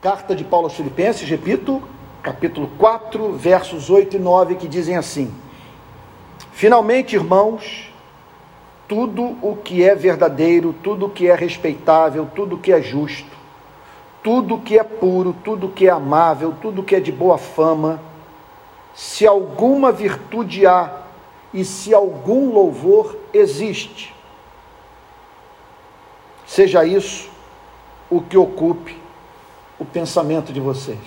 Carta de Paulo aos Filipenses, repito, capítulo 4, versos 8 e 9, que dizem assim: Finalmente, irmãos, tudo o que é verdadeiro, tudo o que é respeitável, tudo o que é justo, tudo o que é puro, tudo o que é amável, tudo o que é de boa fama, se alguma virtude há e se algum louvor existe, seja isso o que ocupe o pensamento de vocês.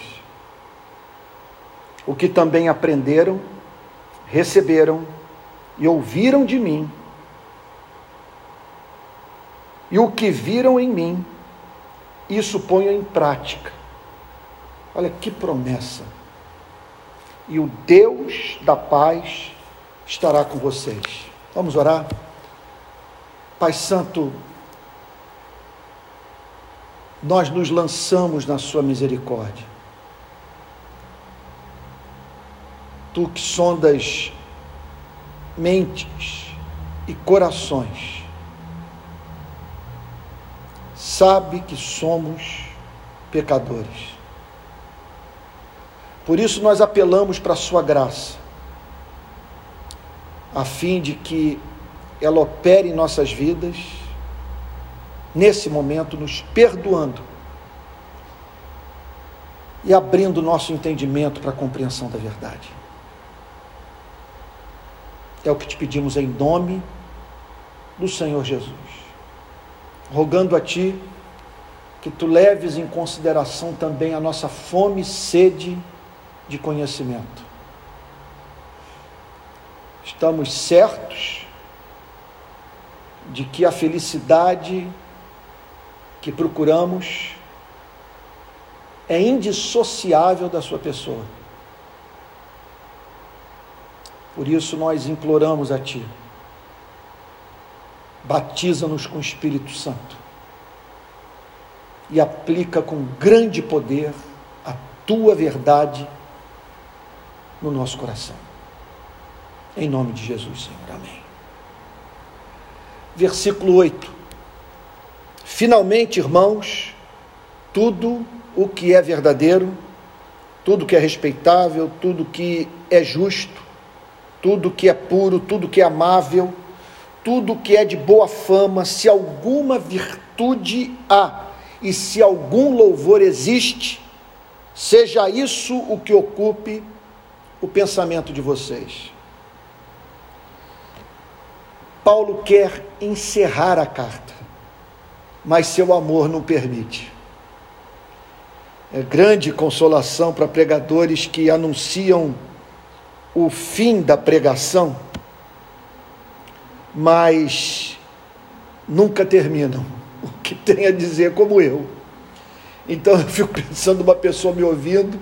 O que também aprenderam, receberam e ouviram de mim, e o que viram em mim, isso ponham em prática. Olha que promessa. E o Deus da paz estará com vocês. Vamos orar? Pai Santo, nós nos lançamos na Sua misericórdia. Tu que sondas mentes e corações, sabe que somos pecadores. Por isso nós apelamos para a Sua graça, a fim de que ela opere em nossas vidas nesse momento, nos perdoando e abrindo nosso entendimento para a compreensão da verdade. É o que te pedimos em nome do Senhor Jesus, rogando a Ti que Tu leves em consideração também a nossa fome e sede de conhecimento. Estamos certos de que a felicidade que procuramos é indissociável da sua pessoa. Por isso nós imploramos a Ti, batiza-nos com o Espírito Santo e aplica com grande poder a Tua verdade no nosso coração. Em nome de Jesus, Senhor. Amém. Versículo 8. Finalmente, irmãos, tudo o que é verdadeiro, tudo que é respeitável, tudo que é justo, tudo que é puro, tudo que é amável, tudo que é de boa fama, se alguma virtude há e se algum louvor existe, seja isso o que ocupe o pensamento de vocês. Paulo quer encerrar a carta mas seu amor não permite. É grande consolação para pregadores que anunciam o fim da pregação, mas nunca terminam o que tem a dizer, como eu. Então eu fico pensando uma pessoa me ouvindo,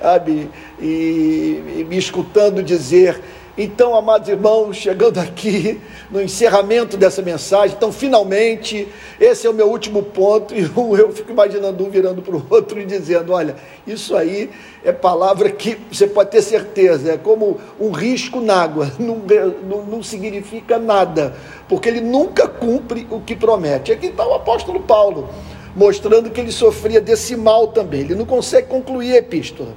sabe, e, e me escutando dizer: então, amados irmãos, chegando aqui no encerramento dessa mensagem, então, finalmente, esse é o meu último ponto, e eu fico imaginando um virando para o outro e dizendo: olha, isso aí é palavra que você pode ter certeza, é como um risco na água, não, não, não significa nada, porque ele nunca cumpre o que promete. Aqui está o apóstolo Paulo, mostrando que ele sofria desse mal também, ele não consegue concluir a epístola.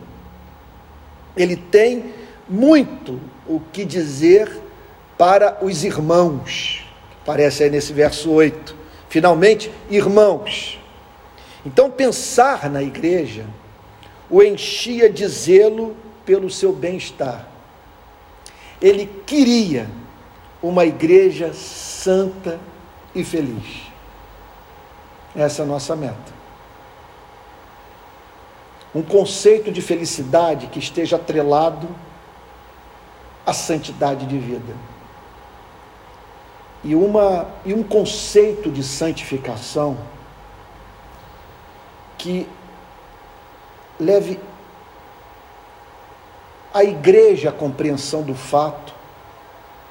Ele tem muito o que dizer para os irmãos. Aparece aí nesse verso 8. Finalmente, irmãos. Então, pensar na igreja o enchia de zelo pelo seu bem-estar. Ele queria uma igreja santa e feliz. Essa é a nossa meta. Um conceito de felicidade que esteja atrelado a santidade de vida. E, uma, e um conceito de santificação que leve a igreja à compreensão do fato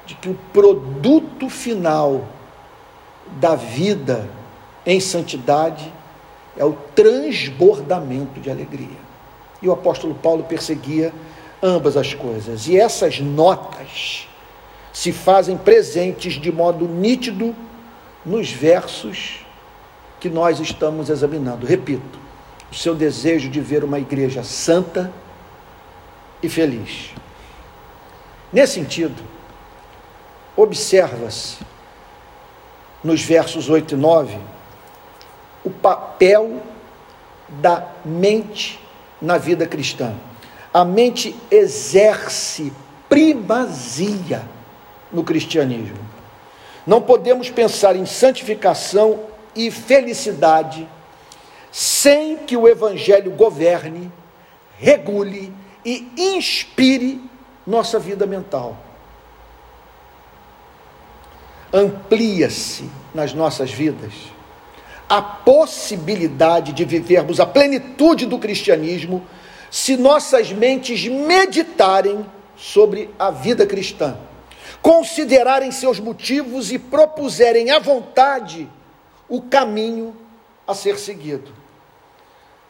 de que o produto final da vida em santidade é o transbordamento de alegria. E o apóstolo Paulo perseguia ambas as coisas. E essas notas se fazem presentes de modo nítido nos versos que nós estamos examinando. Repito, o seu desejo de ver uma igreja santa e feliz. Nesse sentido, observa-se nos versos 8 e 9 o papel da mente na vida cristã. A mente exerce primazia no cristianismo. Não podemos pensar em santificação e felicidade sem que o Evangelho governe, regule e inspire nossa vida mental. Amplia-se nas nossas vidas a possibilidade de vivermos a plenitude do cristianismo se nossas mentes meditarem sobre a vida cristã, considerarem seus motivos e propuserem à vontade o caminho a ser seguido.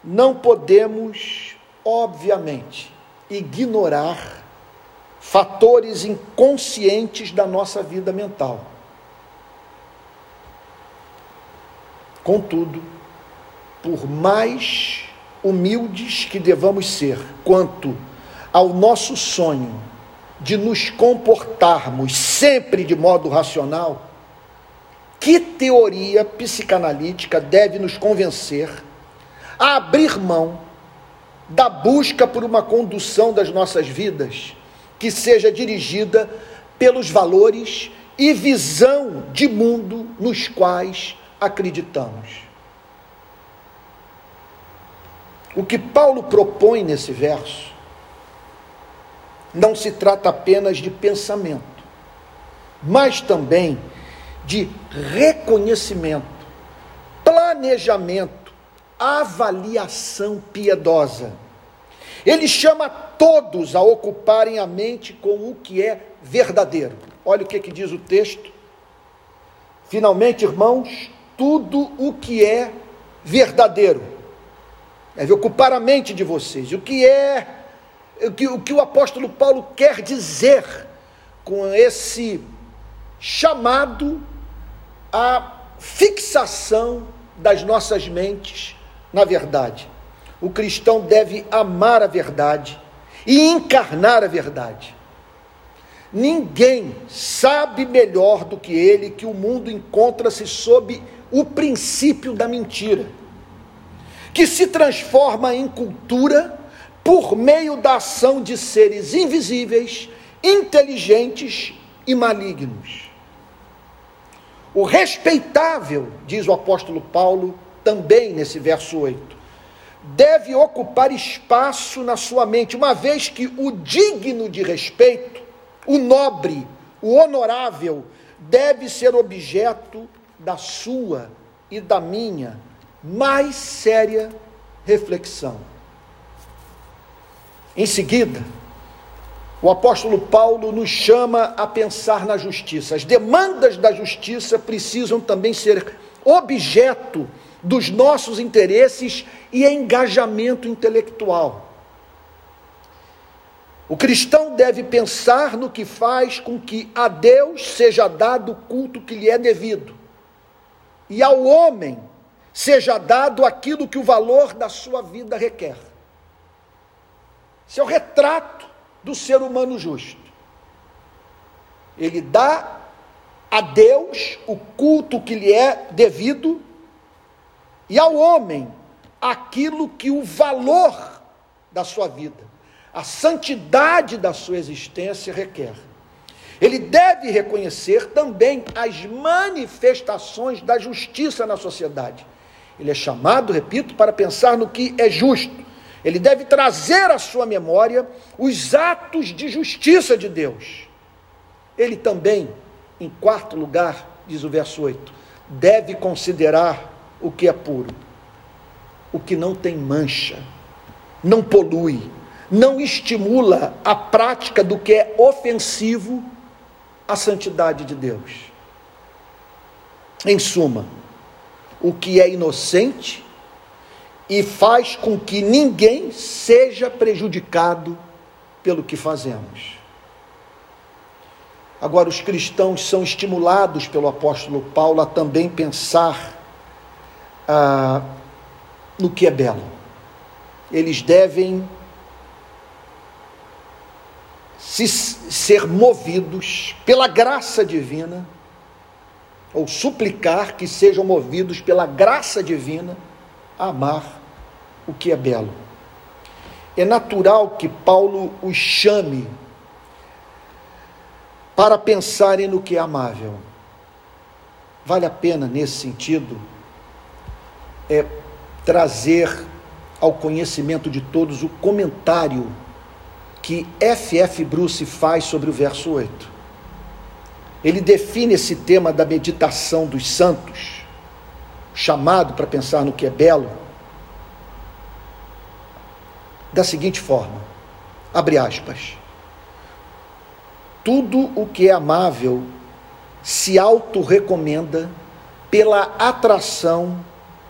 Não podemos, obviamente, ignorar fatores inconscientes da nossa vida mental. Contudo, por mais humildes que devamos ser quanto ao nosso sonho de nos comportarmos sempre de modo racional, que teoria psicanalítica deve nos convencer a abrir mão da busca por uma condução das nossas vidas que seja dirigida pelos valores e visão de mundo nos quais acreditamos. O que Paulo propõe nesse verso não se trata apenas de pensamento, mas também de reconhecimento, planejamento, avaliação piedosa. Ele chama todos a ocuparem a mente com o que é verdadeiro. Olha o que, que diz o texto. Finalmente, irmãos, tudo o que é verdadeiro. Deve ocupar a mente de vocês. O que é, o que, o que o apóstolo Paulo quer dizer com esse chamado à fixação das nossas mentes na verdade. O cristão deve amar a verdade e encarnar a verdade. Ninguém sabe melhor do que ele que o mundo encontra-se sob o princípio da mentira, que se transforma em cultura por meio da ação de seres invisíveis, inteligentes e malignos. O respeitável, diz o apóstolo Paulo também nesse verso 8, deve ocupar espaço na sua mente, uma vez que o digno de respeito, o nobre, o honorável, deve ser objeto da sua e da minha mais séria reflexão. Em seguida, o apóstolo Paulo nos chama a pensar na justiça. As demandas da justiça precisam também ser objeto dos nossos interesses e engajamento intelectual. O cristão deve pensar no que faz com que a Deus seja dado o culto que lhe é devido e ao homem seja dado aquilo que o valor da sua vida requer. Esse é o retrato do ser humano justo. Ele dá a Deus o culto que lhe é devido e ao homem aquilo que o valor da sua vida, a santidade da sua existência requer. Ele deve reconhecer também as manifestações da justiça na sociedade. Ele é chamado, repito, para pensar no que é justo. Ele deve trazer à sua memória os atos de justiça de Deus. Ele também, em quarto lugar, diz o verso 8, deve considerar o que é puro, o que não tem mancha, não polui, não estimula a prática do que é ofensivo a santidade de Deus. Em suma, o que é inocente e faz com que ninguém seja prejudicado pelo que fazemos. Agora, os cristãos são estimulados pelo apóstolo Paulo a também pensar ah, no que é belo. eles devem se, ser movidos pela graça divina, ou suplicar que sejam movidos pela graça divina a amar o que é belo. É natural que Paulo os chame para pensarem no que é amável. Vale a pena, nesse sentido, é trazer ao conhecimento de todos o comentário que F.F. Bruce faz sobre o verso 8. Ele define esse tema da meditação dos santos, chamado para pensar no que é belo, da seguinte forma: abre aspas. Tudo o que é amável se auto-recomenda pela atração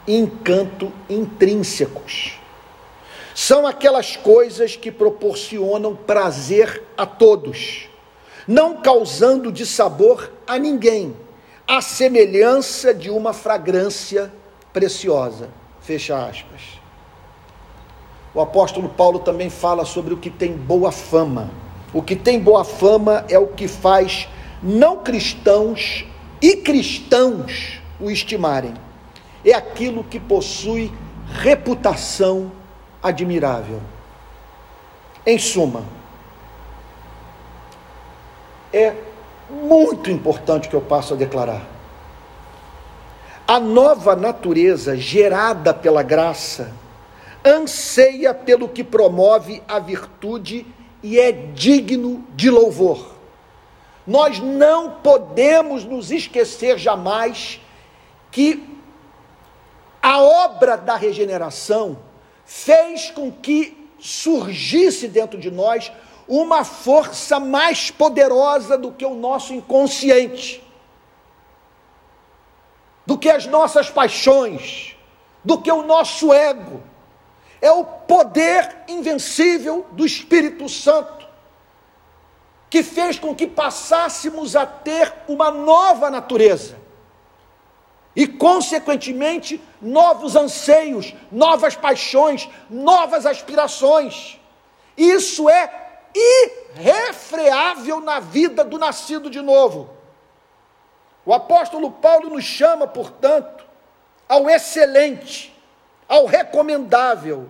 e encanto intrínsecos. São aquelas coisas que proporcionam prazer a todos, não causando dissabor a ninguém, a semelhança de uma fragrância preciosa. Fecha aspas. O apóstolo Paulo também fala sobre o que tem boa fama. O que tem boa fama é o que faz não cristãos e cristãos o estimarem. É aquilo que possui reputação admirável. Em suma, é muito importante que eu passo a declarar. A nova natureza gerada pela graça anseia pelo que promove a virtude e é digno de louvor. Nós não podemos nos esquecer jamais que a obra da regeneração fez com que surgisse dentro de nós uma força mais poderosa do que o nosso inconsciente, do que as nossas paixões, do que o nosso ego. É o poder invencível do Espírito Santo que fez com que passássemos a ter uma nova natureza e, consequentemente, novos anseios, novas paixões, novas aspirações. Isso é irrefreável na vida do nascido de novo. O apóstolo Paulo nos chama, portanto, ao excelente, ao recomendável,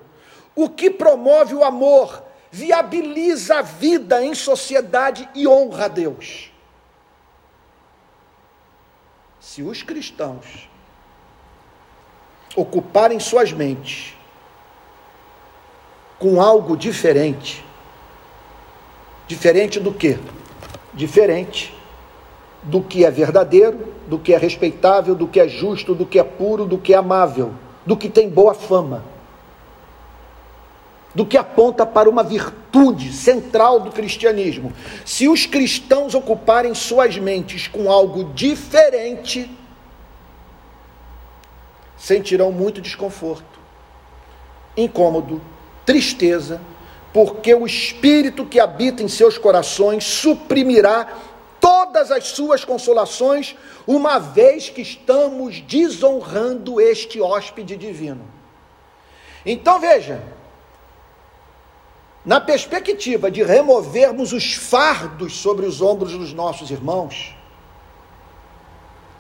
o que promove o amor, viabiliza a vida em sociedade e honra a Deus. Se os cristãos ocuparem suas mentes com algo diferente, Diferente do que? Diferente do que é verdadeiro, do que é respeitável, do que é justo, do que é puro, do que é amável, do que tem boa fama, do que aponta para uma virtude central do cristianismo. Se os cristãos ocuparem suas mentes com algo diferente, sentirão muito desconforto, incômodo, tristeza, porque o espírito que habita em seus corações suprimirá todas as suas consolações, uma vez que estamos desonrando este hóspede divino. Então veja, na perspectiva de removermos os fardos sobre os ombros dos nossos irmãos,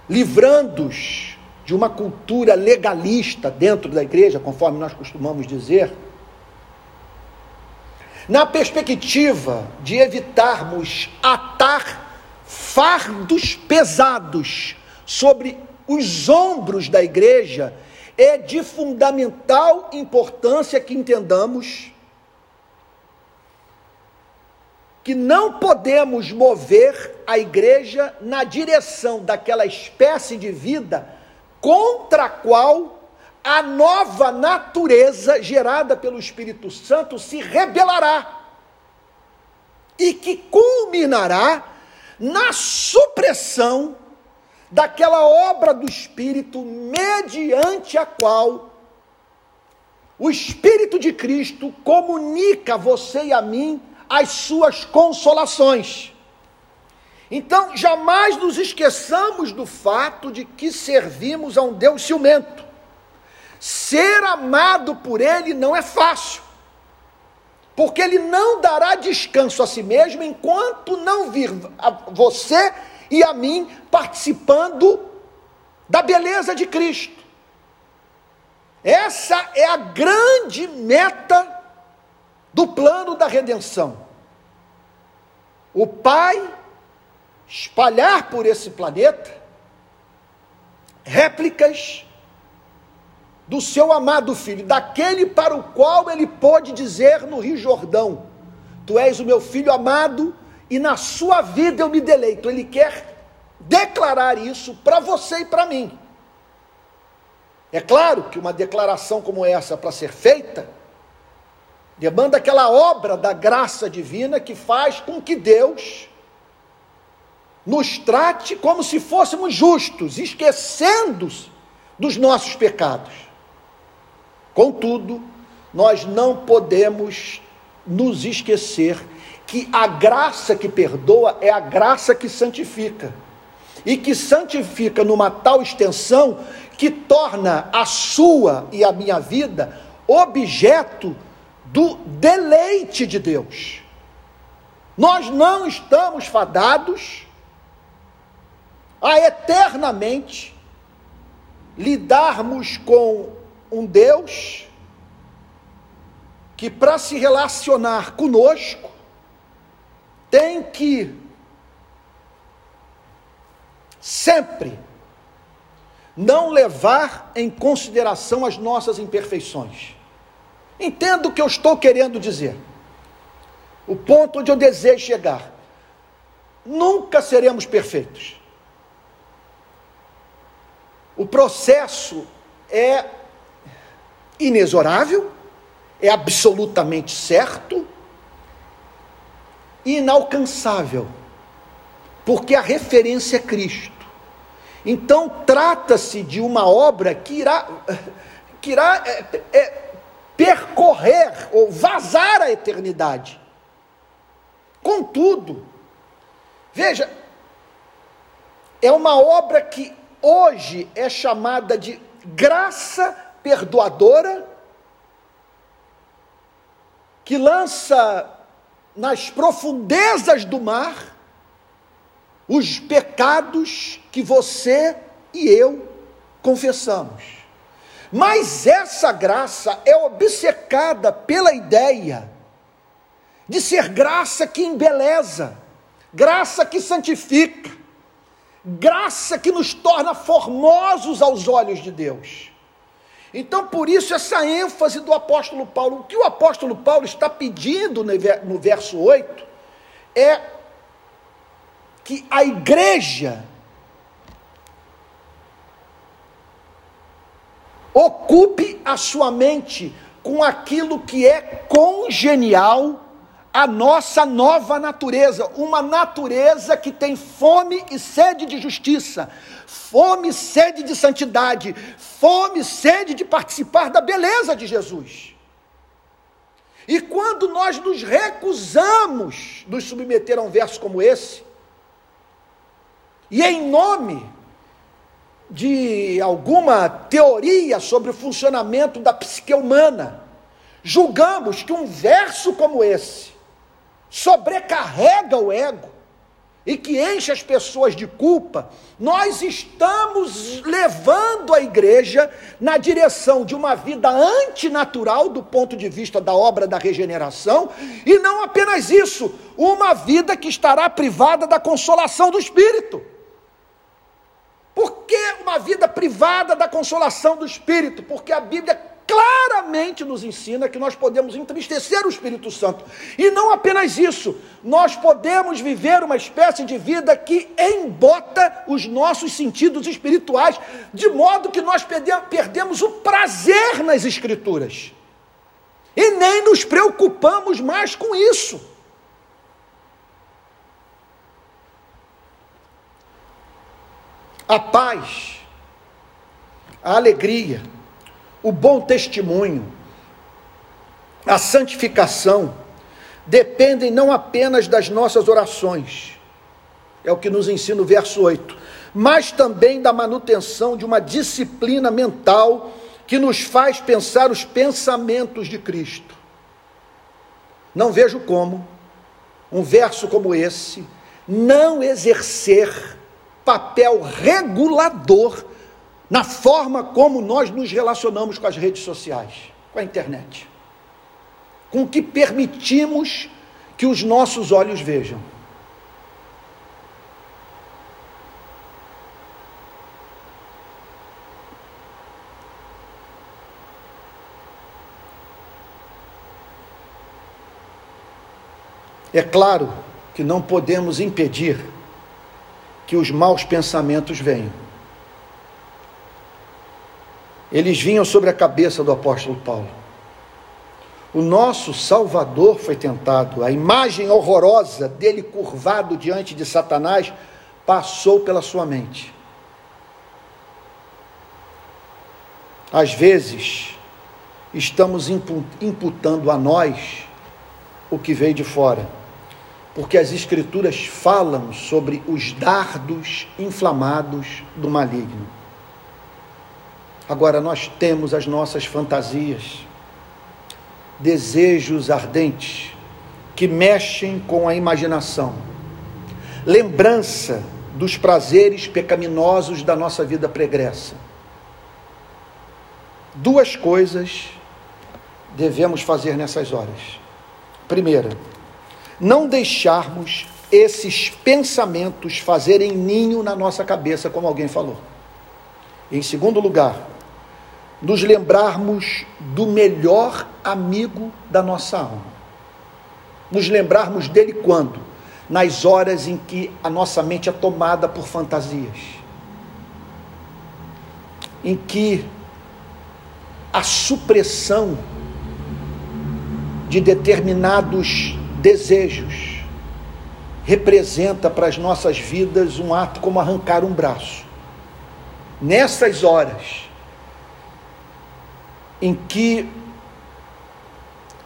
livrando-os de uma cultura legalista dentro da igreja, conforme nós costumamos dizer, na perspectiva de evitarmos atar fardos pesados sobre os ombros da igreja, é de fundamental importância que entendamos que não podemos mover a igreja na direção daquela espécie de vida contra a qual a nova natureza gerada pelo Espírito Santo se rebelará e que culminará na supressão daquela obra do Espírito mediante a qual o Espírito de Cristo comunica a você e a mim as suas consolações. Então, jamais nos esqueçamos do fato de que servimos a um Deus ciumento ser amado por Ele não é fácil, porque Ele não dará descanso a si mesmo enquanto não vir a você e a mim participando da beleza de Cristo. Essa é a grande meta do plano da redenção. O Pai espalhar por esse planeta réplicas do seu amado filho, daquele para o qual ele pôde dizer no Rio Jordão: Tu és o meu filho amado e na sua vida eu me deleito. Ele quer declarar isso para você e para mim. É claro que uma declaração como essa, para ser feita, demanda aquela obra da graça divina que faz com que Deus nos trate como se fôssemos justos, esquecendo dos nossos pecados. Contudo, nós não podemos nos esquecer que a graça que perdoa é a graça que santifica. E que santifica numa tal extensão que torna a sua e a minha vida objeto do deleite de Deus. Nós não estamos fadados a eternamente lidarmos com um Deus que, para se relacionar conosco, tem que sempre não levar em consideração as nossas imperfeições. Entendo o que eu estou querendo dizer. O ponto onde eu desejo chegar. Nunca seremos perfeitos. O processo é inexorável, é absolutamente certo, inalcançável, porque a referência é Cristo. Então, trata-se de uma obra que irá, que irá é, é, percorrer ou vazar a eternidade. Contudo, veja, é uma obra que hoje é chamada de graça perdoadora, que lança nas profundezas do mar os pecados que você e eu confessamos. Mas essa graça é obcecada pela ideia de ser graça que embeleza, graça que santifica, graça que nos torna formosos aos olhos de Deus. Então, por isso, essa ênfase do apóstolo Paulo. O que o apóstolo Paulo está pedindo no verso 8 é que a igreja ocupe a sua mente com aquilo que é congenial a nossa nova natureza, uma natureza que tem fome e sede de justiça, fome e sede de santidade, fome e sede de participar da beleza de Jesus. E quando nós nos recusamos nos submeter a um verso como esse, e em nome de alguma teoria sobre o funcionamento da psique humana, julgamos que um verso como esse sobrecarrega o ego e que enche as pessoas de culpa, nós estamos levando a igreja na direção de uma vida antinatural do ponto de vista da obra da regeneração, e não apenas isso, uma vida que estará privada da consolação do Espírito. Por que uma vida privada da consolação do Espírito? Porque a Bíblia claramente nos ensina que nós podemos entristecer o Espírito Santo. E não apenas isso, nós podemos viver uma espécie de vida que embota os nossos sentidos espirituais, de modo que nós perdemos o prazer nas Escrituras. E nem nos preocupamos mais com isso. A paz, a alegria, o bom testemunho, a santificação, dependem não apenas das nossas orações, é o que nos ensina o verso 8, mas também da manutenção de uma disciplina mental que nos faz pensar os pensamentos de Cristo. Não vejo como um verso como esse não exercer papel regulador na forma como nós nos relacionamos com as redes sociais, com a internet, com o que permitimos que os nossos olhos vejam. É claro que não podemos impedir que os maus pensamentos venham. Eles vinham sobre a cabeça do apóstolo Paulo. O nosso Salvador foi tentado, a imagem horrorosa dele curvado diante de Satanás passou pela sua mente. Às vezes, estamos imputando a nós o que veio de fora porque as Escrituras falam sobre os dardos inflamados do maligno. Agora, nós temos as nossas fantasias, desejos ardentes que mexem com a imaginação, lembrança dos prazeres pecaminosos da nossa vida pregressa. Duas coisas devemos fazer nessas horas. Primeira, não deixarmos esses pensamentos fazerem ninho na nossa cabeça, como alguém falou. Em segundo lugar, nos lembrarmos do melhor amigo da nossa alma. Nos lembrarmos dele quando? Nas horas em que a nossa mente é tomada por fantasias. Em que a supressão de determinados desejos, representa para as nossas vidas um ato como arrancar um braço. Nessas horas em que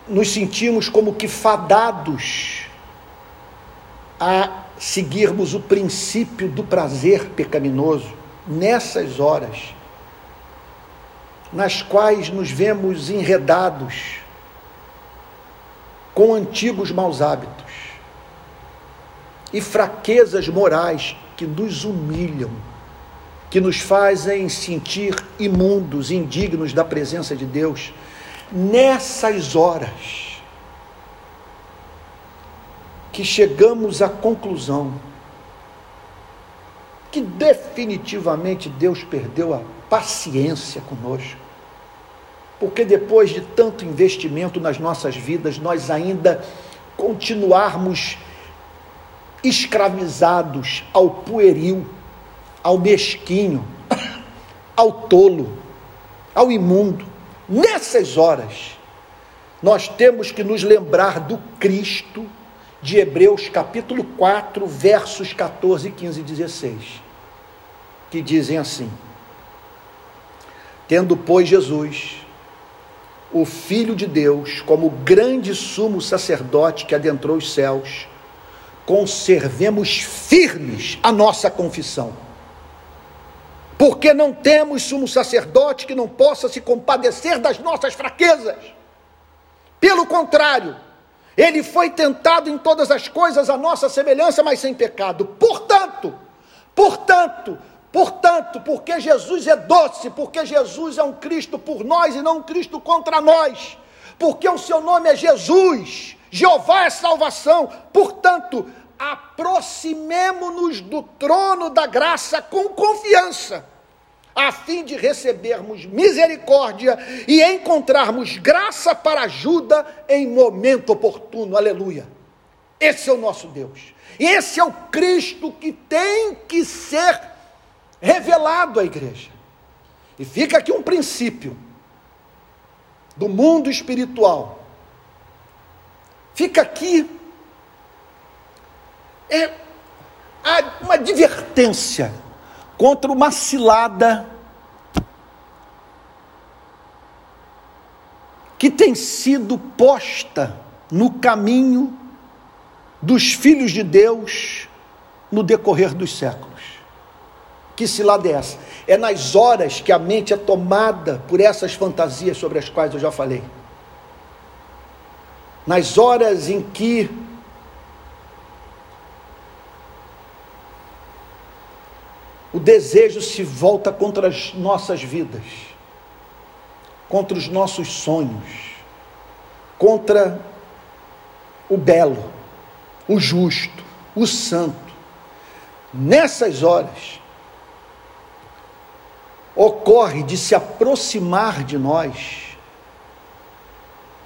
nos sentimos como que fadados a seguirmos o princípio do prazer pecaminoso, nessas horas nas quais nos vemos enredados com antigos maus hábitos e fraquezas morais que nos humilham, que nos fazem sentir imundos, indignos da presença de Deus, nessas horas que chegamos à conclusão que definitivamente Deus perdeu a paciência conosco porque depois de tanto investimento nas nossas vidas, nós ainda continuarmos escravizados ao pueril, ao mesquinho, ao tolo, ao imundo. Nessas horas, nós temos que nos lembrar do Cristo de Hebreus capítulo 4, versos 14, 15 e 16, que dizem assim: Tendo, pois, Jesus o Filho de Deus, como grande sumo sacerdote que adentrou os céus, conservemos firmes a nossa confissão. Porque não temos sumo sacerdote que não possa se compadecer das nossas fraquezas. Pelo contrário, ele foi tentado em todas as coisas a nossa semelhança, mas sem pecado. Portanto, portanto, Portanto, porque Jesus é doce, porque Jesus é um Cristo por nós e não um Cristo contra nós, porque o seu nome é Jesus, Jeová é salvação, portanto, aproximemo-nos do trono da graça com confiança, a fim de recebermos misericórdia e encontrarmos graça para ajuda em momento oportuno. Aleluia. Esse é o nosso Deus. Esse é o Cristo que tem que ser revelado à igreja. E fica aqui um princípio do mundo espiritual. Fica aqui é uma advertência contra uma cilada que tem sido posta no caminho dos filhos de Deus no decorrer dos séculos Que cilada é essa? É nas horas que a mente é tomada por essas fantasias sobre as quais eu já falei. Nas horas em que o desejo se volta contra as nossas vidas, contra os nossos sonhos, contra o belo, o justo, o santo. Nessas horas, ocorre de se aproximar de nós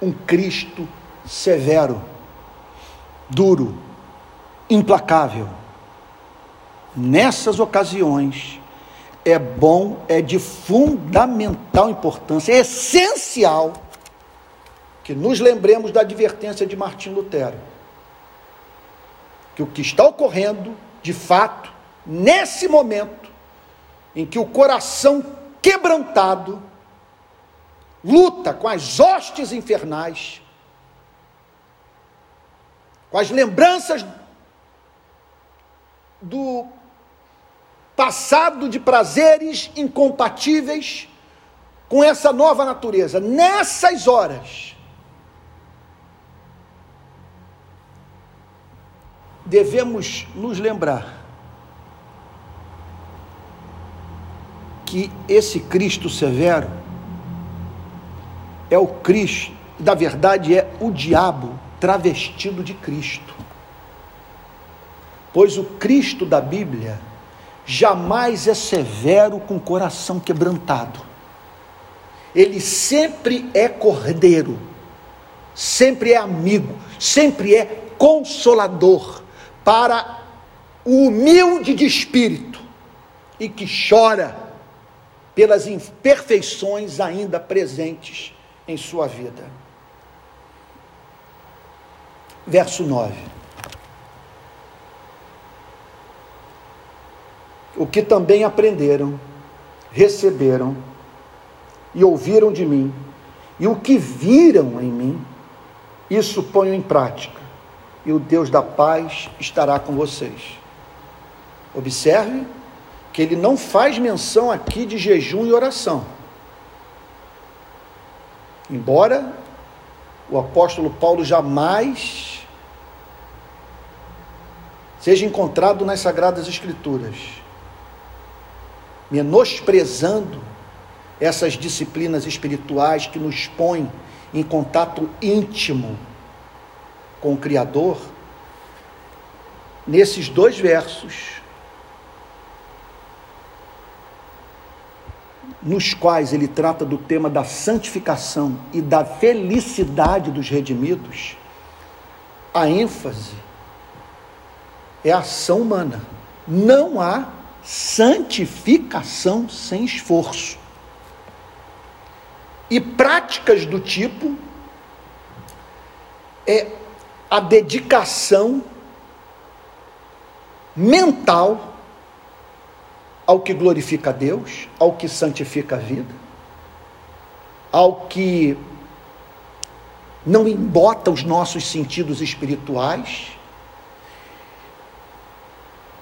um Cristo severo, duro, implacável. Nessas ocasiões, é bom, é de fundamental importância, é essencial que nos lembremos da advertência de Martim Lutero. Que o que está ocorrendo, de fato, nesse momento, em que o coração quebrantado luta com as hostes infernais, com as lembranças do passado de prazeres incompatíveis com essa nova natureza. Nessas horas, devemos nos lembrar que esse Cristo severo é o Cristo, na verdade é o diabo travestido de Cristo. Pois o Cristo da Bíblia jamais é severo com o coração quebrantado. Ele sempre é cordeiro, sempre é amigo, sempre é consolador para o humilde de espírito e que chora pelas imperfeições ainda presentes em sua vida. Verso 9. O que também aprenderam, receberam e ouviram de mim, e o que viram em mim, isso ponham em prática, e o Deus da paz estará com vocês. Observe que ele não faz menção aqui de jejum e oração. Embora o apóstolo Paulo jamais seja encontrado nas Sagradas Escrituras, menosprezando essas disciplinas espirituais que nos põem em contato íntimo com o Criador, nesses dois versos, nos quais ele trata do tema da santificação e da felicidade dos redimidos, a ênfase é a ação humana. Não há santificação sem esforço. E práticas do tipo é a dedicação mental ao que glorifica a Deus, ao que santifica a vida, ao que não embota os nossos sentidos espirituais.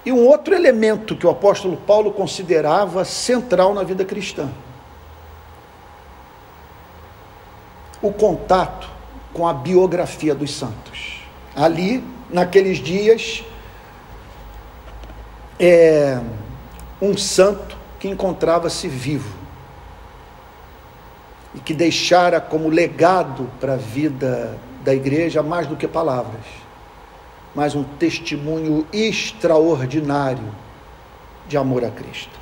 E um outro elemento que o apóstolo Paulo considerava central na vida cristã: o contato com a biografia dos santos. Ali, naqueles dias, é, um santo que encontrava-se vivo e que deixara como legado para a vida da igreja mais do que palavras, mas um testemunho extraordinário de amor a Cristo.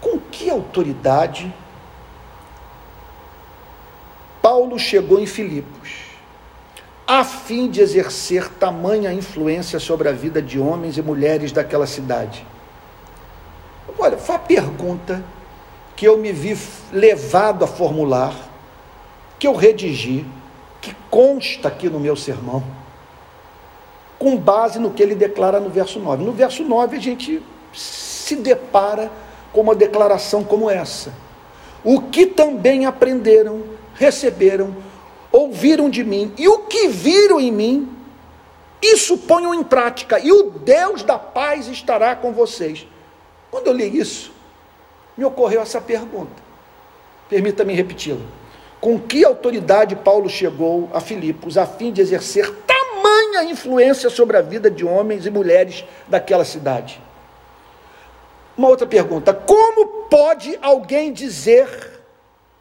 Com que autoridade Paulo chegou em Filipos? a fim de exercer tamanha influência sobre a vida de homens e mulheres daquela cidade? Olha, foi a pergunta que eu me vi levado a formular, que eu redigi, que consta aqui no meu sermão, com base no que ele declara no verso 9. No verso 9 a gente se depara com uma declaração como essa: O que também aprenderam, receberam, ouviram de mim, e o que viram em mim, Isso ponham em prática, e o Deus da paz estará com vocês. Quando eu li isso, me ocorreu essa pergunta. Permita-me repeti-la. Com que autoridade Paulo chegou a Filipos a fim de exercer tamanha influência sobre a vida de homens e mulheres daquela cidade? Uma outra pergunta: como pode alguém dizer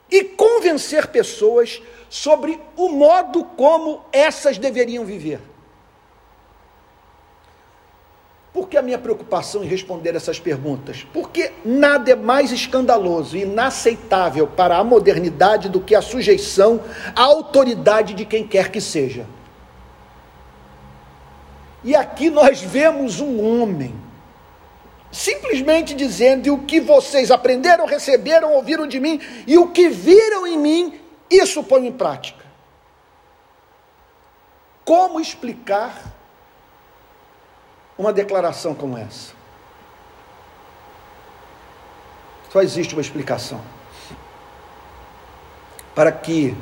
e convencer pessoas sobre o modo como essas deveriam viver? Por que a minha preocupação em responder essas perguntas? Porque nada é mais escandaloso e inaceitável para a modernidade do que a sujeição à autoridade de quem quer que seja. E aqui nós vemos um homem simplesmente dizendo: e o que vocês aprenderam, receberam, ouviram de mim, e o que viram em mim, isso põe em prática. Como explicar uma declaração como essa? Só existe uma explicação. Para que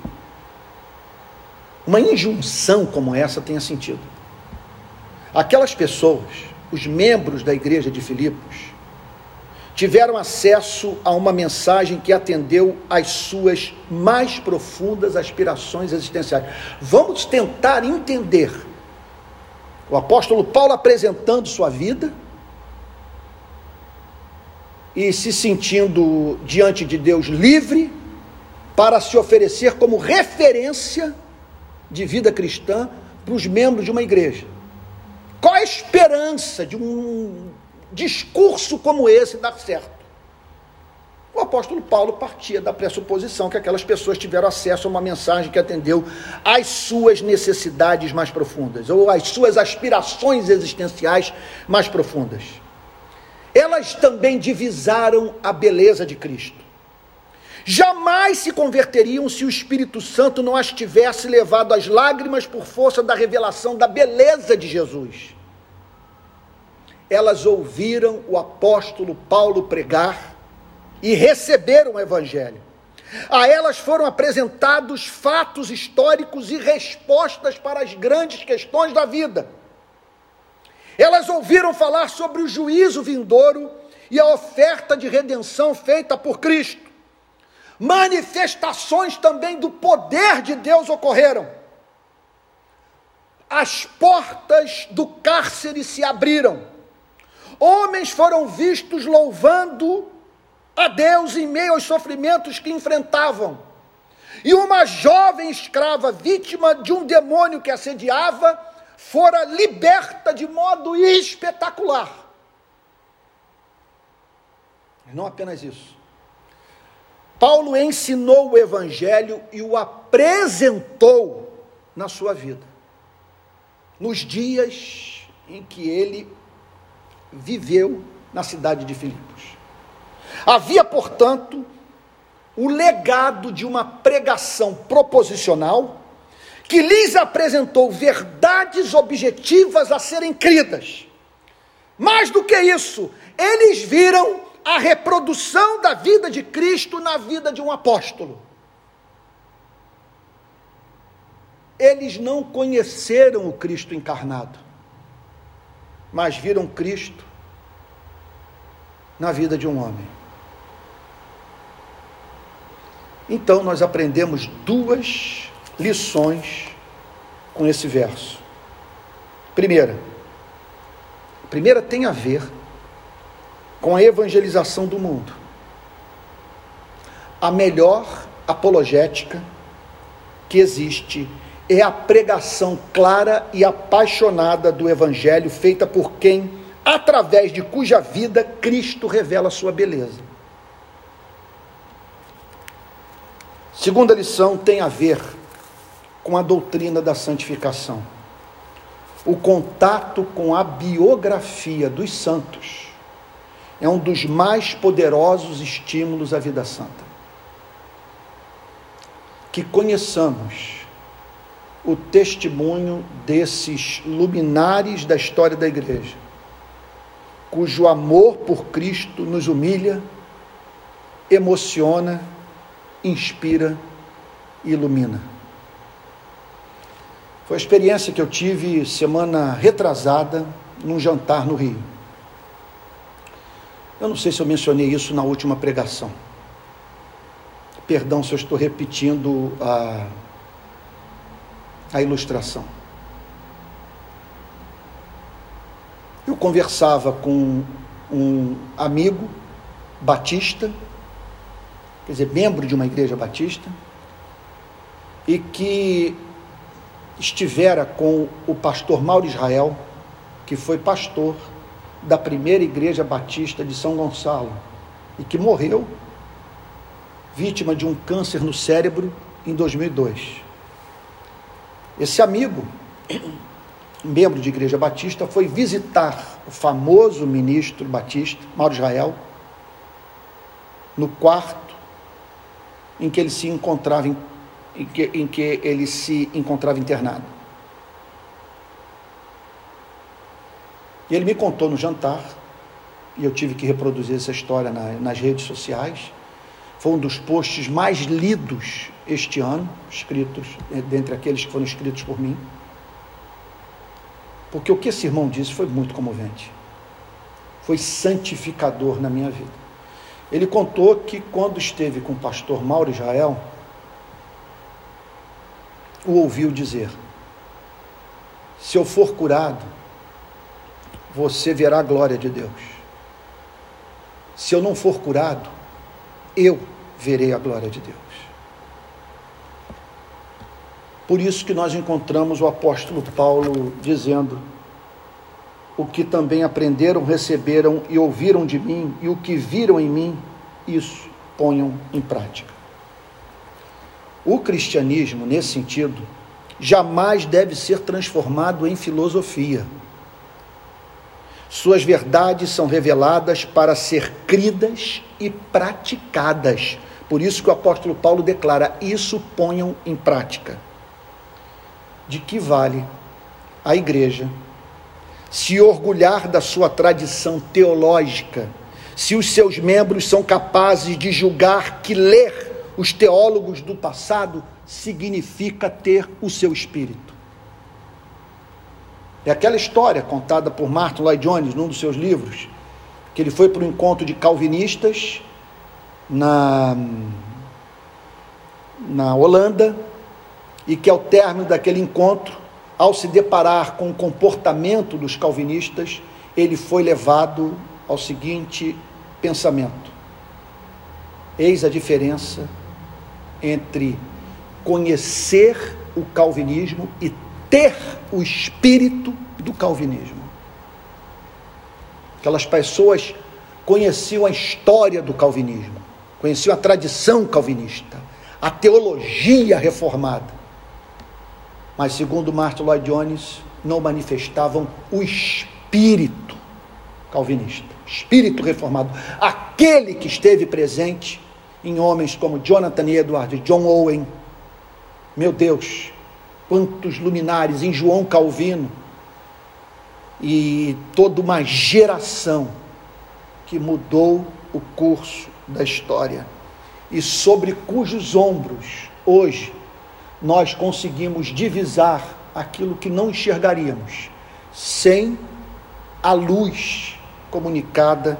uma injunção como essa tenha sentido. Aquelas pessoas, os membros da igreja de Filipos, tiveram acesso a uma mensagem que atendeu às suas mais profundas aspirações existenciais. Vamos tentar entender o apóstolo Paulo apresentando sua vida e se sentindo diante de Deus livre para se oferecer como referência de vida cristã para os membros de uma igreja. Qual a esperança de um discurso como esse dar certo? O apóstolo Paulo partia da pressuposição que aquelas pessoas tiveram acesso a uma mensagem que atendeu às suas necessidades mais profundas, ou às suas aspirações existenciais mais profundas. Elas também divisaram a beleza de Cristo. Jamais se converteriam se o Espírito Santo não as tivesse levado às lágrimas por força da revelação da beleza de Jesus. Elas ouviram o apóstolo Paulo pregar e receberam o Evangelho. A elas foram apresentados fatos históricos e respostas para as grandes questões da vida. Elas ouviram falar sobre o juízo vindouro e a oferta de redenção feita por Cristo. Manifestações também do poder de Deus ocorreram. As portas do cárcere se abriram. Homens foram vistos louvando a Deus em meio aos sofrimentos que enfrentavam. E uma jovem escrava, vítima de um demônio que assediava, fora liberta de modo espetacular. E não apenas isso. Paulo ensinou o evangelho e o apresentou na sua vida. Nos dias em que ele viveu na cidade de Filipos. Havia, portanto, o legado de uma pregação proposicional que lhes apresentou verdades objetivas a serem cridas. Mais do que isso, eles viram a reprodução da vida de Cristo na vida de um apóstolo. Eles não conheceram o Cristo encarnado, mas viram Cristo na vida de um homem. Então nós aprendemos duas lições com esse verso. Primeira, a primeira tem a ver com a evangelização do mundo. A melhor apologética que existe é a pregação clara e apaixonada do evangelho feita por quem, através de cuja vida Cristo revela sua beleza. Segunda lição tem a ver com a doutrina da santificação. O contato com a biografia dos santos é um dos mais poderosos estímulos à vida santa. Que conheçamos o testemunho desses luminares da história da igreja, cujo amor por Cristo nos humilha, emociona inspira e ilumina. Foi a experiência que eu tive semana retrasada num jantar no Rio. Eu não sei se eu mencionei isso na última pregação. Perdão se eu estou repetindo a, a ilustração. Eu conversava com um amigo batista, quer dizer, membro de uma igreja batista, e que estivera com o pastor Mauro Israel, que foi pastor da primeira igreja batista de São Gonçalo e que morreu vítima de um câncer no cérebro em 2002. Esse amigo, membro de igreja batista, foi visitar o famoso ministro batista, Mauro Israel, no quarto em que ele se encontrava em, em, que, em que ele se encontrava internado. E ele me contou no jantar, e eu tive que reproduzir essa história na, nas redes sociais. Foi um dos posts mais lidos este ano, escritos, eh, dentre aqueles que foram escritos por mim. Porque o que esse irmão disse foi muito comovente. Foi santificador na minha vida. Ele contou que quando esteve com o pastor Mauro Israel, o ouviu dizer: Se eu for curado, você verá a glória de Deus. Se eu não for curado, eu verei a glória de Deus. Por isso que nós encontramos o apóstolo Paulo dizendo: O que também aprenderam, receberam e ouviram de mim, e o que viram em mim, isso ponham em prática. O cristianismo, nesse sentido, jamais deve ser transformado em filosofia. Suas verdades são reveladas para ser cridas e praticadas. Por isso que o apóstolo Paulo declara: Isso ponham em prática. De que vale a igreja se orgulhar da sua tradição teológica, se os seus membros são capazes de julgar que ler os teólogos do passado significa ter o seu espírito? É aquela história contada por Martin Lloyd Jones num dos seus livros, que ele foi para um encontro de calvinistas na, na Holanda e que ao término daquele encontro, ao se deparar com o comportamento dos calvinistas, ele foi levado ao seguinte pensamento: Eis a diferença entre conhecer o calvinismo e ter o espírito do calvinismo. Aquelas pessoas conheciam a história do calvinismo, conheciam a tradição calvinista, a teologia reformada. Mas, segundo Martin Lloyd Jones, não manifestavam o espírito calvinista, espírito reformado, aquele que esteve presente em homens como Jonathan Edwards, John Owen. Meu Deus, quantos luminares em João Calvino e toda uma geração que mudou o curso da história e sobre cujos ombros hoje nós conseguimos divisar aquilo que não enxergaríamos sem a luz comunicada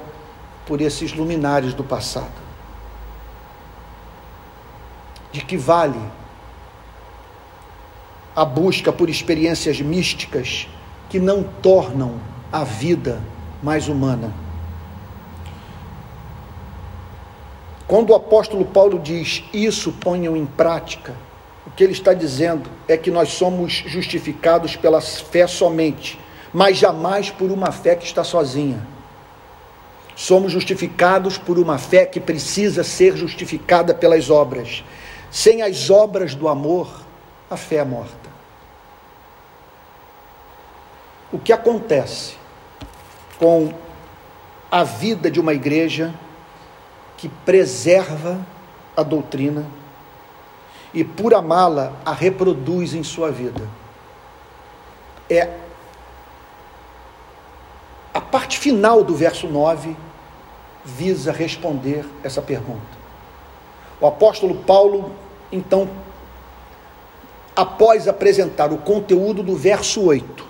por esses luminares do passado. De que vale a busca por experiências místicas que não tornam a vida mais humana. Quando o apóstolo Paulo diz isso ponham em prática, que ele está dizendo é que nós somos justificados pela fé somente, mas jamais por uma fé que está sozinha. Somos justificados por uma fé que precisa ser justificada pelas obras. Sem as obras do amor, a fé é morta. o que acontece com a vida de uma igreja que preserva a doutrina e, por amá-la, a reproduz em sua vida. É a parte final do verso 9 visa responder essa pergunta. O apóstolo Paulo, então, após apresentar o conteúdo do verso 8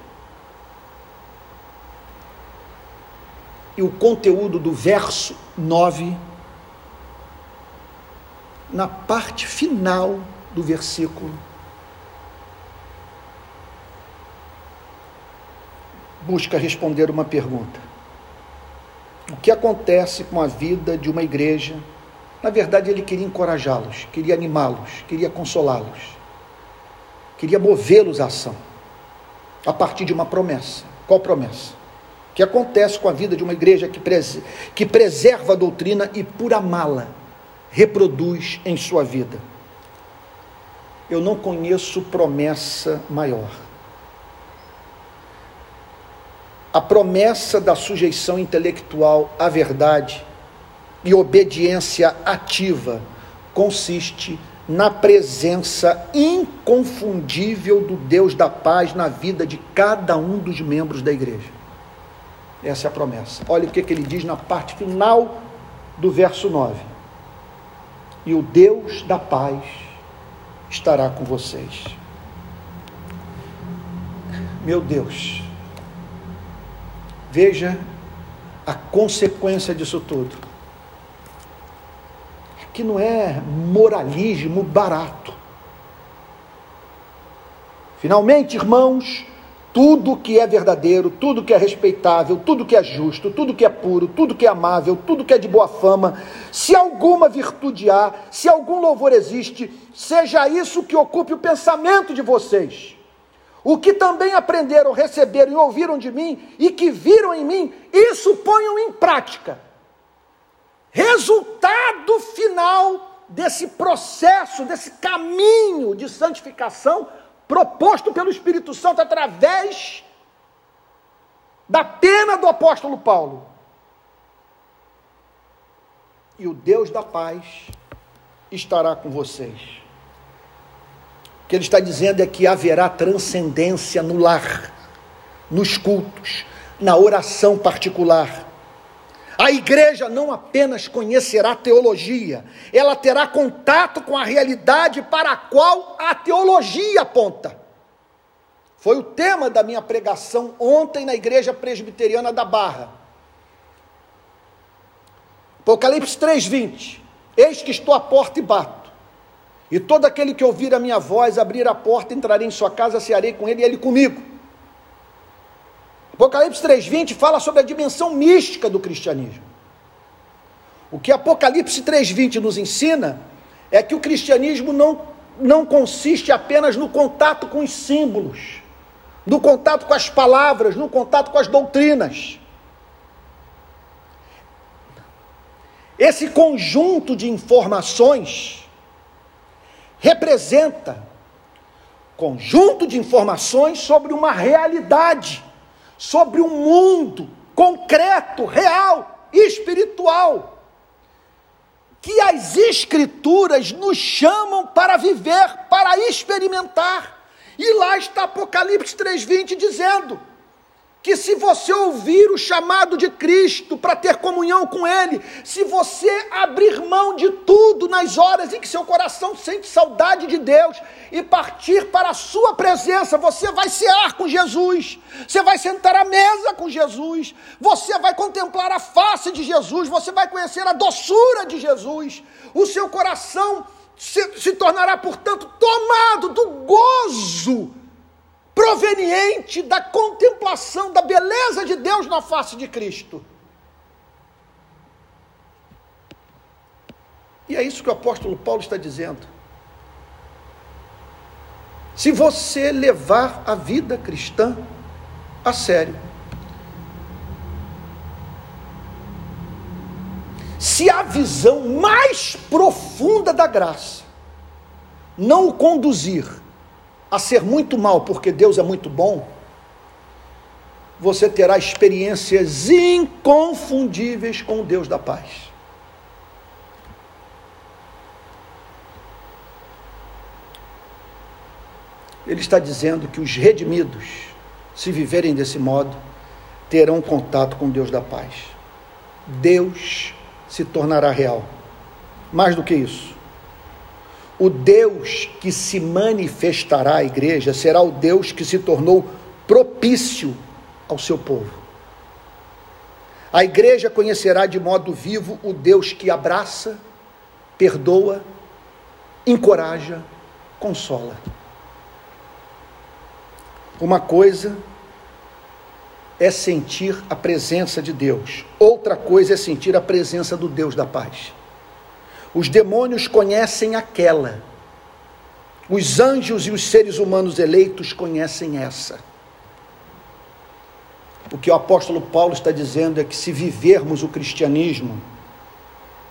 e o conteúdo do verso 9, na parte final do versículo, busca responder uma pergunta. O que acontece com a vida de uma igreja? Na verdade, ele queria encorajá-los, queria animá-los, queria consolá-los, queria movê-los à ação, a partir de uma promessa. Qual promessa? O que acontece com a vida de uma igreja que, pres que preserva a doutrina e, por amá-la, reproduz em sua vida? Eu não conheço promessa maior. A promessa da sujeição intelectual à verdade e obediência ativa consiste na presença inconfundível do Deus da paz na vida de cada um dos membros da igreja. Essa é a promessa. Olha o que, ele diz na parte final do verso 9: E o Deus da paz estará com vocês. Meu Deus, veja a consequência disso tudo. Que não é moralismo barato. Finalmente, irmãos, tudo que é verdadeiro, tudo que é respeitável, tudo que é justo, tudo que é puro, tudo que é amável, tudo que é de boa fama, se alguma virtude há, se algum louvor existe, seja isso que ocupe o pensamento de vocês. O que também aprenderam, receberam e ouviram de mim e que viram em mim, isso ponham em prática. Resultado final desse processo, desse caminho de santificação proposto pelo Espírito Santo através da pena do apóstolo Paulo. E o Deus da paz estará com vocês. O que ele está dizendo é que haverá transcendência no lar, nos cultos, na oração particular a igreja não apenas conhecerá teologia, ela terá contato com a realidade para a qual a teologia aponta. Foi o tema da minha pregação ontem na igreja presbiteriana da Barra. Apocalipse 3:20. Eis que estou à porta e bato. E todo aquele que ouvir a minha voz, abrir a porta, entrarei em sua casa, cearei com ele e ele comigo. Apocalipse 3,20 fala sobre a dimensão mística do cristianismo. O que Apocalipse 3,20 nos ensina é que o cristianismo não, não consiste apenas no contato com os símbolos, no contato com as palavras, no contato com as doutrinas. Esse conjunto de informações representa conjunto de informações sobre uma realidade sobre um mundo concreto, real espiritual, que as Escrituras nos chamam para viver, para experimentar. E lá está Apocalipse 3,20 dizendo: que se você ouvir o chamado de Cristo para ter comunhão com Ele, se você abrir mão de tudo nas horas em que seu coração sente saudade de Deus e partir para a Sua presença, você vai cear com Jesus, você vai sentar à mesa com Jesus, você vai contemplar a face de Jesus, você vai conhecer a doçura de Jesus, o seu coração se, se tornará, portanto, tomado do gozo proveniente da contemplação da beleza de Deus na face de Cristo. E é isso que o apóstolo Paulo está dizendo. Se você levar a vida cristã a sério, se a visão mais profunda da graça não o conduzir a ser muito mal porque Deus é muito bom, você terá experiências inconfundíveis com o Deus da paz. Ele está dizendo que os redimidos, se viverem desse modo, terão contato com Deus da paz. Deus se tornará real. Mais do que isso, o Deus que se manifestará à igreja será o Deus que se tornou propício ao seu povo. A igreja conhecerá de modo vivo o Deus que abraça, perdoa, encoraja, consola. Uma coisa é sentir a presença de Deus, outra coisa é sentir a presença do Deus da paz. Os demônios conhecem aquela, os anjos e os seres humanos eleitos conhecem essa. O que o apóstolo Paulo está dizendo é que se vivermos o cristianismo,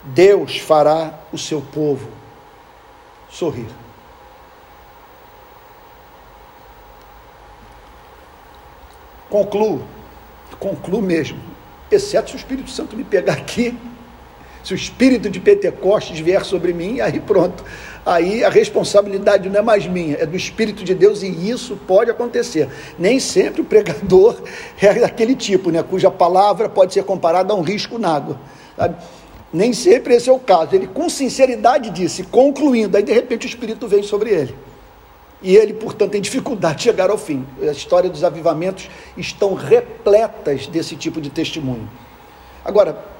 Deus fará o seu povo sorrir. Concluo, concluo mesmo, exceto se o Espírito Santo me pegar aqui, se o espírito de Pentecostes vier sobre mim, aí pronto. Aí a responsabilidade não é mais minha, é do Espírito de Deus e isso pode acontecer. Nem sempre o pregador é daquele tipo, né, cuja palavra pode ser comparada a um risco na água. Sabe? Nem sempre esse é o caso. Ele com sinceridade disse, concluindo, aí de repente o Espírito vem sobre ele. E ele, portanto, tem dificuldade de chegar ao fim. A história dos avivamentos estão repletas desse tipo de testemunho. Agora,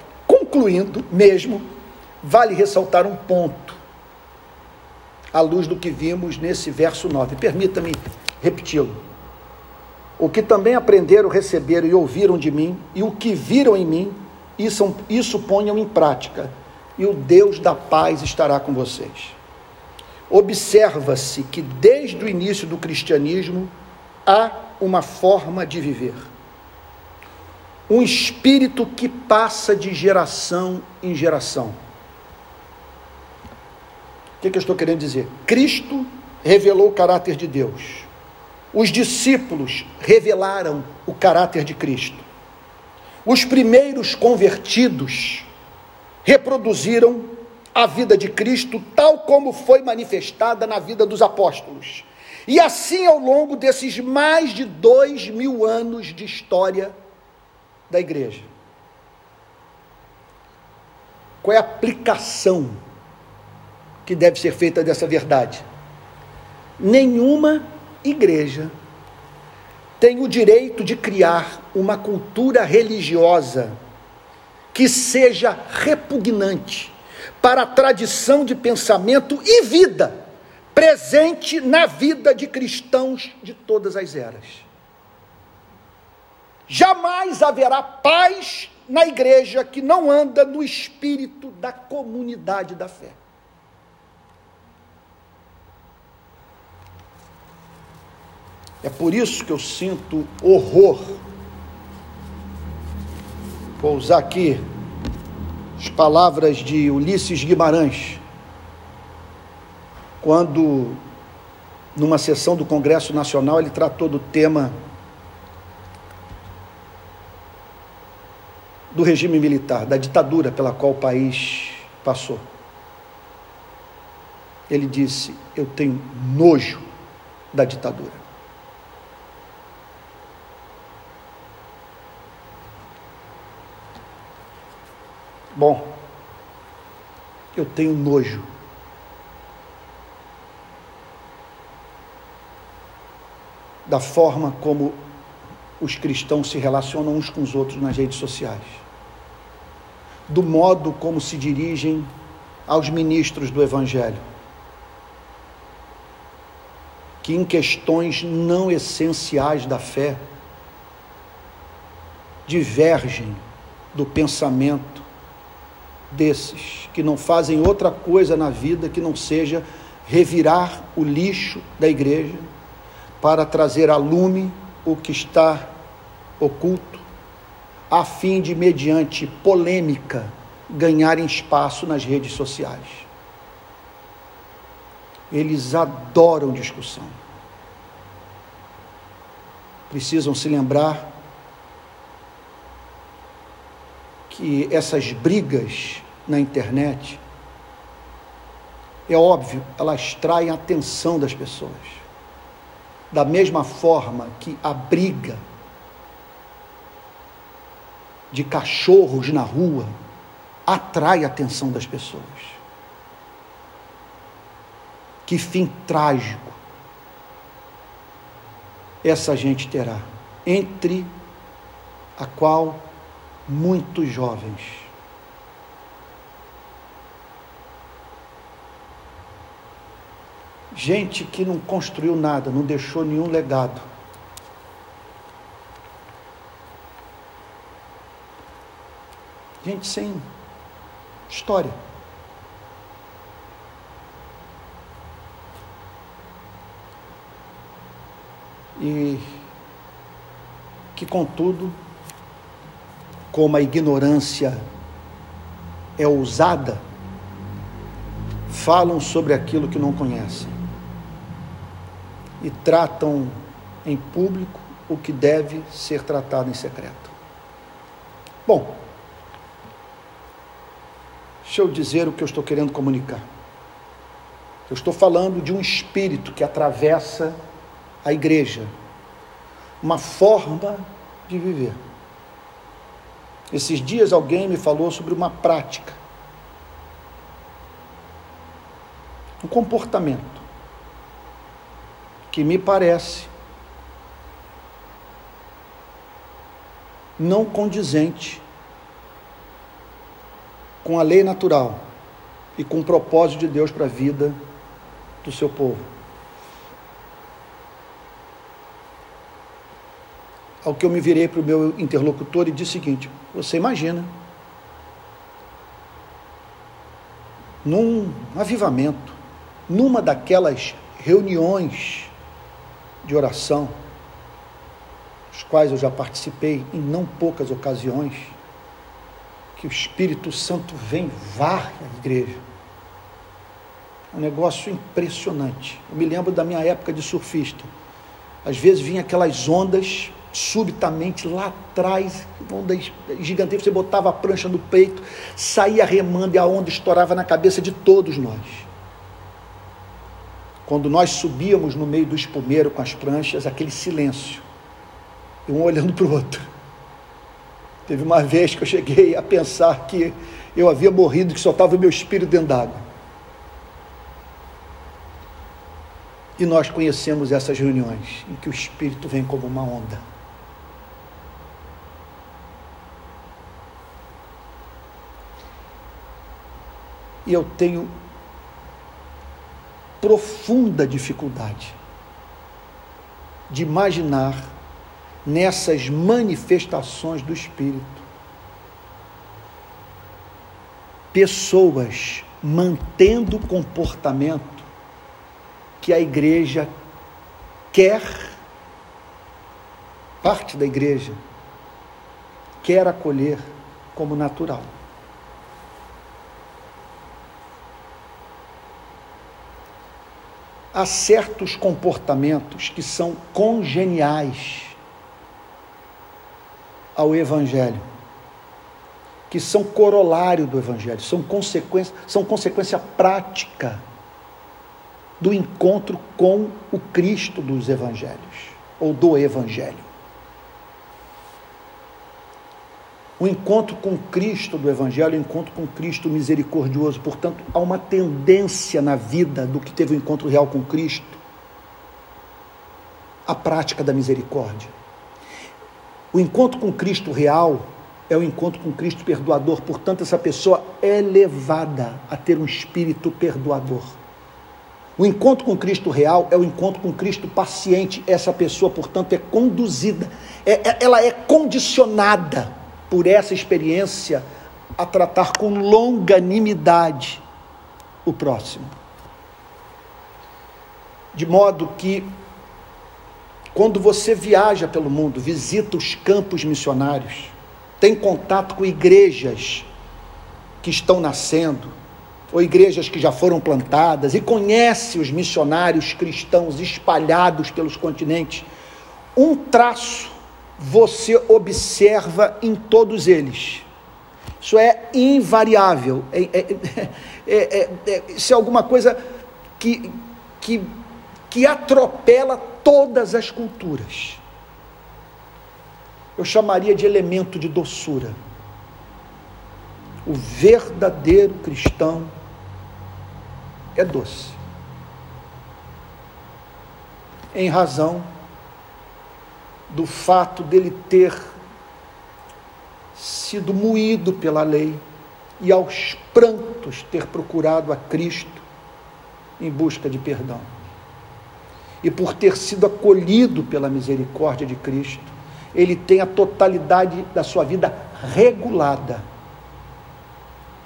concluindo mesmo, vale ressaltar um ponto, à luz do que vimos nesse verso 9. Permita-me repeti-lo. O que também aprenderam, receberam e ouviram de mim, e o que viram em mim, isso, isso ponham em prática, e o Deus da paz estará com vocês observa-se que desde o início do cristianismo há uma forma de viver. Um espírito que passa de geração em geração. O que, que eu estou querendo dizer? Cristo revelou o caráter de Deus. Os discípulos revelaram o caráter de Cristo. Os primeiros convertidos reproduziram a vida de Cristo tal como foi manifestada na vida dos apóstolos. E assim, ao longo desses mais de dois mil anos de história da igreja. Qual é a aplicação que deve ser feita dessa verdade? Nenhuma igreja tem o direito de criar uma cultura religiosa que seja repugnante para a tradição de pensamento e vida presente na vida de cristãos de todas as eras. Jamais haverá paz na igreja que não anda no espírito da comunidade da fé. É por isso que eu sinto horror. Vou usar aqui as palavras de Ulisses Guimarães, quando, numa sessão do Congresso Nacional, ele tratou do tema do regime militar, da ditadura pela qual o país passou. Ele disse: Eu tenho nojo da ditadura. Bom, eu tenho nojo. Da forma como os cristãos se relacionam uns com os outros nas redes sociais, do modo como se dirigem aos ministros do Evangelho, que em questões não essenciais da fé divergem do pensamento desses que não fazem outra coisa na vida que não seja revirar o lixo da igreja para trazer a lume o que está oculto, a fim de, mediante polêmica, ganharem espaço nas redes sociais. Eles adoram discussão. Precisam se lembrar que essas brigas na internet, é óbvio, elas traem a atenção das pessoas. Da mesma forma que a briga de cachorros na rua atrai a atenção das pessoas. que fim trágico essa gente terá, entre a qual muitos jovens gente que não construiu nada, não deixou nenhum legado. Gente sem história. E que, contudo, como a ignorância é ousada, falam sobre aquilo que não conhecem e tratam em público o que deve ser tratado em secreto. Bom, deixa eu dizer o que eu estou querendo comunicar. Eu estou falando de um espírito que atravessa a igreja, uma forma de viver. Esses dias alguém me falou sobre uma prática, um comportamento que me parece não condizente com a lei natural e com o propósito de Deus para a vida do seu povo. Ao que eu me virei para o meu interlocutor e disse o seguinte: Você imagina, num avivamento, numa daquelas reuniões de oração, dos quais eu já participei em não poucas ocasiões, que o Espírito Santo vem varre a igreja. É um negócio impressionante. Eu me lembro da minha época de surfista. Às vezes vinha aquelas ondas subitamente lá atrás, ondas gigantescas, você botava a prancha no peito, saía remando e a onda estourava na cabeça de todos nós. Quando nós subíamos no meio do espumeiro com as pranchas, aquele silêncio, um olhando para o outro. Teve uma vez que eu cheguei a pensar que eu havia morrido, que só estava o meu espírito dentro d'água. E nós conhecemos essas reuniões em que o espírito vem como uma onda. E eu tenho profunda dificuldade de imaginar nessas manifestações do Espírito pessoas mantendo o comportamento que a igreja quer, parte da igreja, quer acolher como natural. há certos comportamentos que são congeniais ao Evangelho, que são corolário do Evangelho, são consequência, são consequência prática do encontro com o Cristo dos Evangelhos, ou do Evangelho. O encontro com Cristo do Evangelho, o encontro com Cristo misericordioso. Portanto, há uma tendência na vida do que teve o encontro real com Cristo, a prática da misericórdia. O encontro com Cristo real é o encontro com Cristo perdoador. Portanto, essa pessoa é levada a ter um espírito perdoador. O encontro com Cristo real é o encontro com Cristo paciente. Essa pessoa, portanto, é conduzida, é, é, ela é condicionada por essa experiência, a tratar com longanimidade o próximo. De modo que, quando você viaja pelo mundo, visita os campos missionários, tem contato com igrejas que estão nascendo, ou igrejas que já foram plantadas, e conhece os missionários cristãos espalhados pelos continentes, um traço você observa em todos eles. Isso é invariável. É, é, é, é, isso é alguma coisa que, que, que atropela todas as culturas. Eu chamaria de elemento de doçura. O verdadeiro cristão é doce. em razão do fato dele ter sido moído pela lei e aos prantos ter procurado a Cristo em busca de perdão. E por ter sido acolhido pela misericórdia de Cristo, ele tem a totalidade da sua vida regulada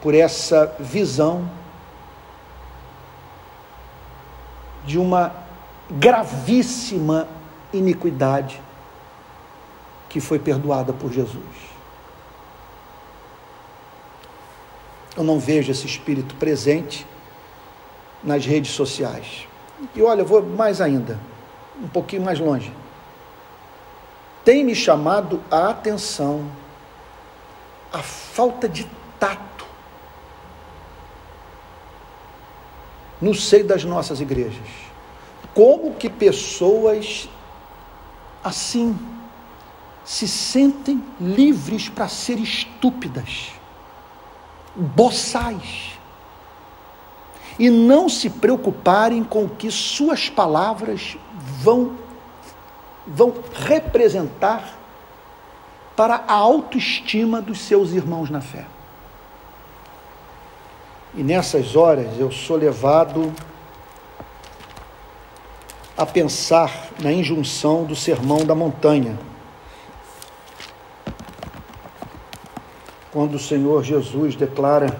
por essa visão de uma gravíssima iniquidade que foi perdoada por Jesus. Eu não vejo esse espírito presente nas redes sociais. E olha, eu vou mais ainda, um pouquinho mais longe. Tem me chamado a atenção a falta de tato no seio das nossas igrejas. Como que pessoas assim se sentem livres para ser estúpidas, boçais, e não se preocuparem com o que suas palavras vão, vão representar para a autoestima dos seus irmãos na fé. E nessas horas eu sou levado a pensar na injunção do Sermão da Montanha quando o Senhor Jesus declara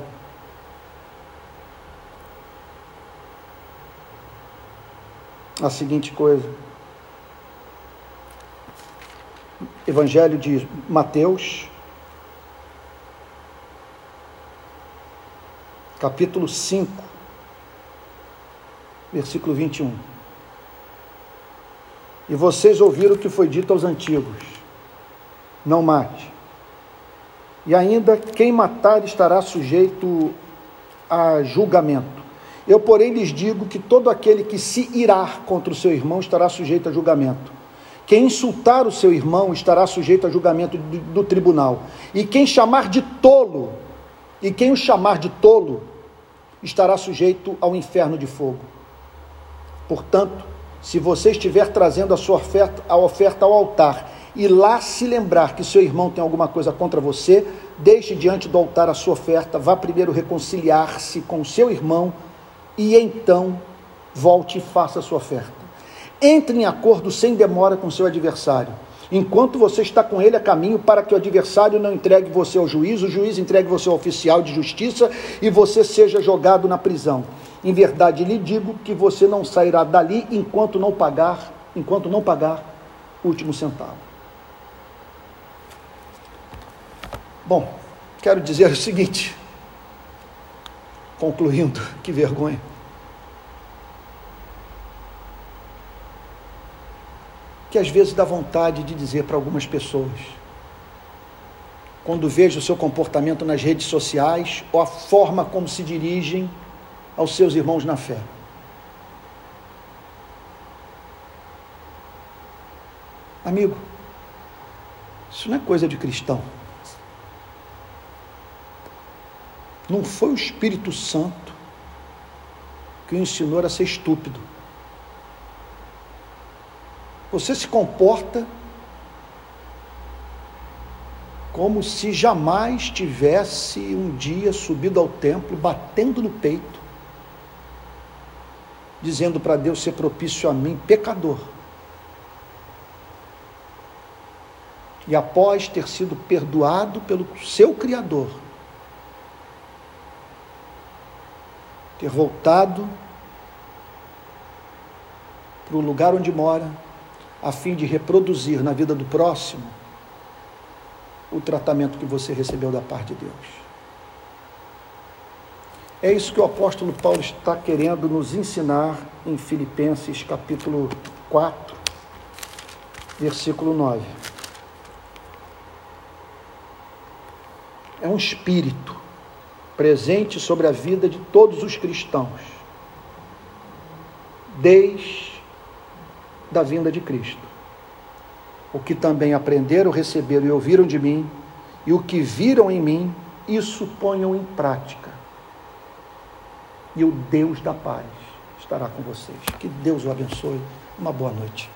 a seguinte coisa. Evangelho de Mateus, capítulo 5, versículo 21. E vocês ouviram o que foi dito aos antigos: não mate. E ainda quem matar estará sujeito a julgamento. Eu, porém, lhes digo que todo aquele que se irá contra o seu irmão estará sujeito a julgamento. Quem insultar o seu irmão estará sujeito a julgamento do, do tribunal. E quem chamar de tolo, e quem o chamar de tolo, estará sujeito ao inferno de fogo. Portanto, se você estiver trazendo a sua oferta, a oferta ao altar e lá se lembrar que seu irmão tem alguma coisa contra você, deixe diante do altar a sua oferta, vá primeiro reconciliar-se com seu irmão e então volte e faça a sua oferta. Entre em acordo sem demora com seu adversário. Enquanto você está com ele a caminho para que o adversário não entregue você ao juiz, o juiz entregue você ao oficial de justiça e você seja jogado na prisão. Em verdade lhe digo que você não sairá dali enquanto não pagar, enquanto não pagar o último centavo. Bom, quero dizer o seguinte, concluindo, que vergonha. Que às vezes dá vontade de dizer para algumas pessoas, quando vejo o seu comportamento nas redes sociais ou a forma como se dirigem aos seus irmãos na fé. Amigo, isso não é coisa de cristão. Não foi o Espírito Santo que o ensinou a ser estúpido. Você se comporta como se jamais tivesse um dia subido ao templo, batendo no peito, dizendo para Deus ser propício a mim, pecador. E após ter sido perdoado pelo seu Criador, ter voltado para o lugar onde mora, a fim de reproduzir na vida do próximo o tratamento que você recebeu da parte de Deus. É isso que o apóstolo Paulo está querendo nos ensinar em Filipenses capítulo 4, versículo 9. É um espírito presente sobre a vida de todos os cristãos, desde a vinda de Cristo. O que também aprenderam, receberam e ouviram de mim, e o que viram em mim, isso ponham em prática. E o Deus da paz estará com vocês. Que Deus o abençoe Uma boa noite.